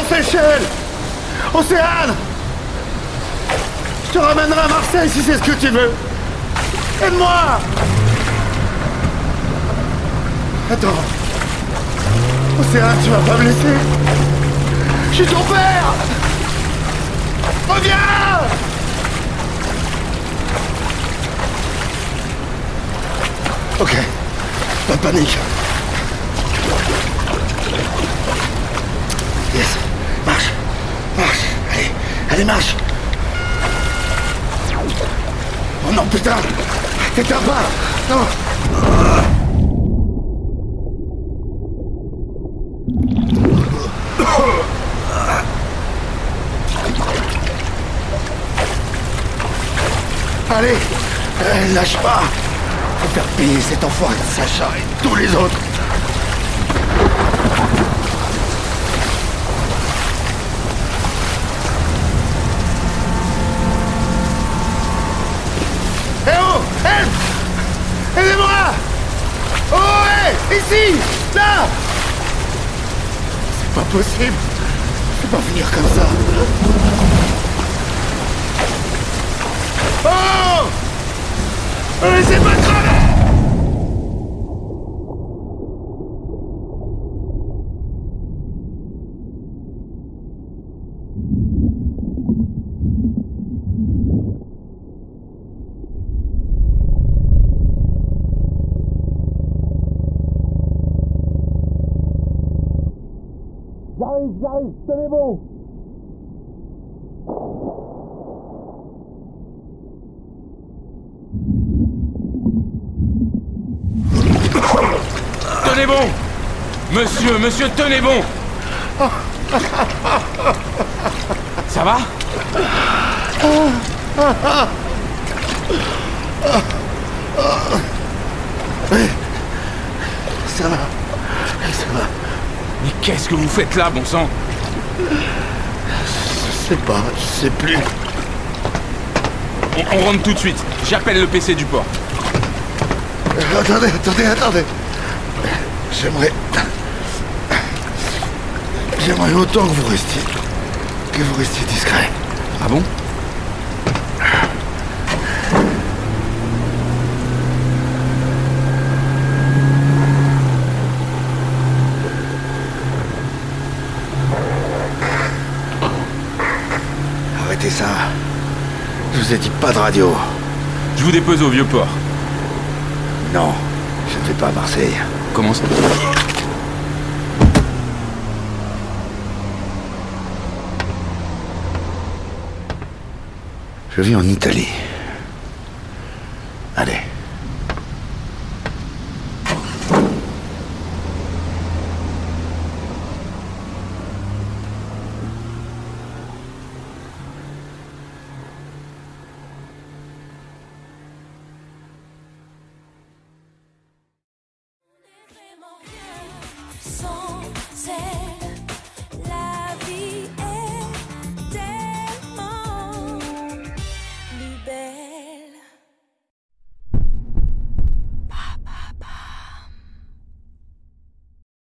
aux Océane Je te ramènerai à Marseille si c'est ce que tu veux Aide-moi Attends. Océane, tu vas pas me laisser Je suis ton père Reviens Ok. Pas de panique. Allez. Allez, marche. Oh non, putain T'éteins pas Non Allez euh, Lâche pas Faut faire payer cet enfoiré de Sacha et tous les autres Ici Là. C'est pas possible. Je peux pas finir comme ça. Oh. Ne laissez pas crever J'arrive, j'arrive, tenez bon. Tenez bon. Monsieur, monsieur, tenez bon. Ça va? Ça va, qu'est-ce que vous faites là, bon sang Je sais pas, je sais plus. on, on rentre tout de suite. J'appelle le PC du port. Euh, Attendez, attendez, attendez. J'aimerais. J'aimerais autant que vous restiez. que vous restiez discret. Ah bon Arrêtez ça. Je vous ai dit pas de radio. Je vous dépose au vieux port. Non, je ne vais pas à Marseille. Comment ça Je vis en Italie. Allez.